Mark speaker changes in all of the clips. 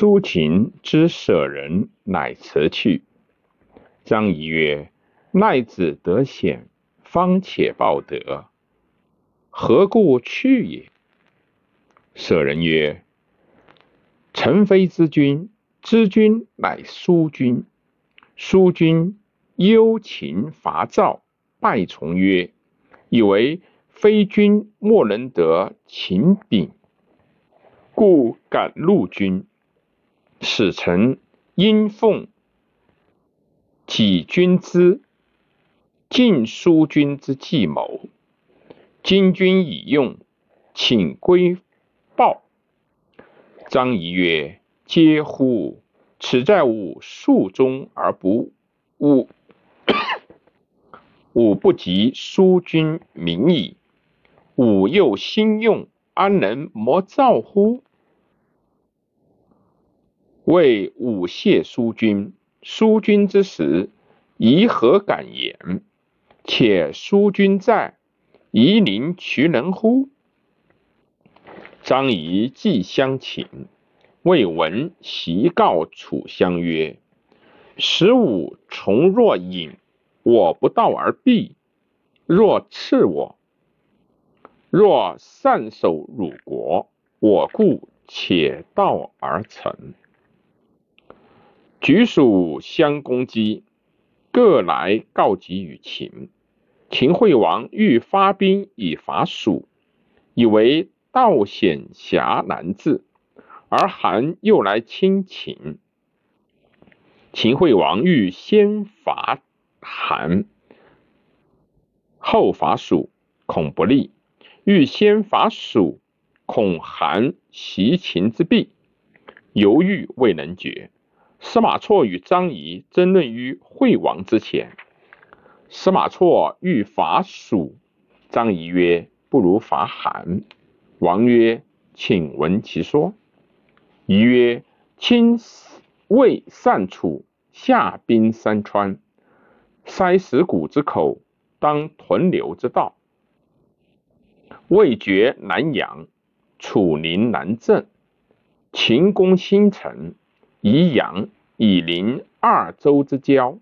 Speaker 1: 苏秦之舍人，乃辞去。张仪曰：“奈子得险，方且报德，何故去也？”舍人曰：“臣非之君，之君乃苏君。苏君忧秦伐赵，拜从曰：‘以为非君莫能得秦柄，故敢戮君。’”使臣因奉己君之晋叔君之计谋，今君已用，请归报。张仪曰：“嗟乎！此在吾术中而不吾，吾不及叔君明矣。吾又心用，安能谋赵乎？”为武谢叔君，叔君之时，宜何敢言？且叔君在，夷陵渠能乎？张仪既相请，未闻袭告楚相曰：“使吾从若饮，我不道而毙；若赐我，若善守汝国，我故且道而成。”举属相攻击，各来告急于秦。秦惠王欲发兵以伐蜀，以为道险狭难治，而韩又来侵秦。秦惠王欲先伐韩，后伐蜀，恐不利；欲先伐蜀，恐韩袭秦之弊，犹豫未能决。司马错与张仪争论于惠王之前。司马错欲伐蜀，张仪曰：“不如伐韩。”王曰：“请闻其说。”仪曰：“亲魏善楚，下兵三川，塞石谷之口，当屯留之道。魏绝南阳，楚临南郑，秦攻新城。”宜阳以临二州之交，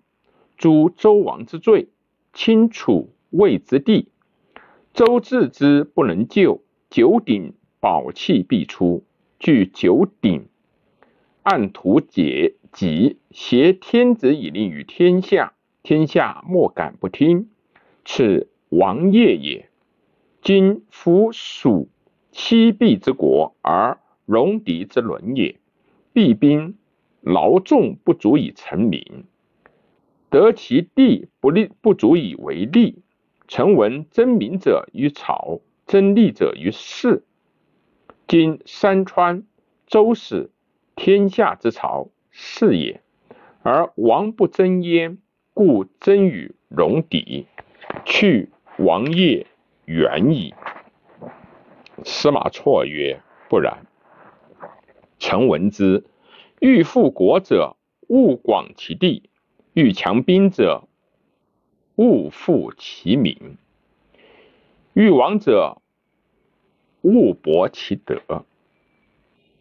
Speaker 1: 诛周王之罪，清楚魏之地。周自之不能救，九鼎宝器必出。据九鼎，按图解己，挟天子以令于天下，天下莫敢不听。此王业也。今夫蜀七弊之国，而戎狄之伦也。必兵。劳众不足以成名，得其地不利不足以为利。臣闻争民者于朝，争利者于市。今山川周氏天下之朝，是也；而王不争焉，故争与戎狄，去王业远矣。司马错曰：“不然。臣闻之。”欲富国者，勿广其地；欲强兵者，勿富其民；欲王者，勿薄其德。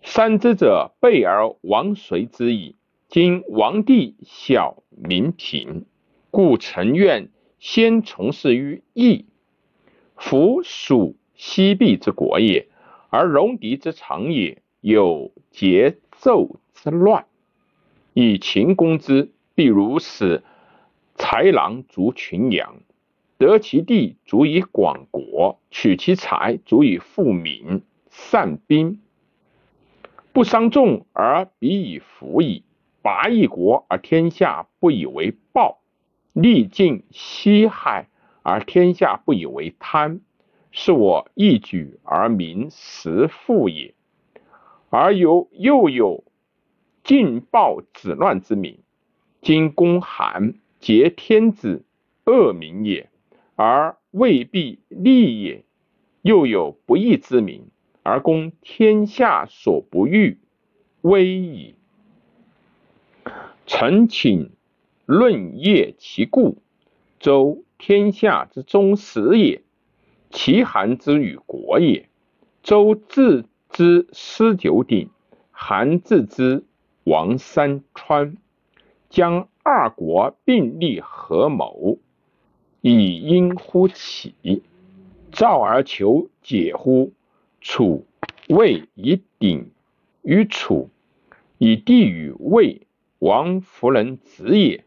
Speaker 1: 三之者，备而亡随之矣。今王地小，民贫，故臣愿先从事于义。夫蜀西壁之国也，而戎狄之长也，有节奏。之乱，以秦攻之，必如使豺狼逐群羊，得其地足以广国，取其财足以富民，散兵不伤众而彼以服矣。拔一国而天下不以为暴，历尽西海而天下不以为贪，是我一举而民实富也。而有又有。尽暴子乱之名，今公韩劫天子，恶名也，而未必利也；又有不义之名，而攻天下所不欲，危矣。臣请论业其故。周天下之宗始也，其韩之与国也。周自之失九鼎，韩自之。王三川，将二国并立合谋，以因乎起。赵而求解乎？楚魏以鼎于楚，以地与魏，王弗能子也。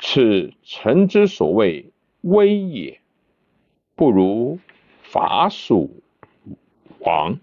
Speaker 1: 此臣之所谓威也，不如伐蜀王。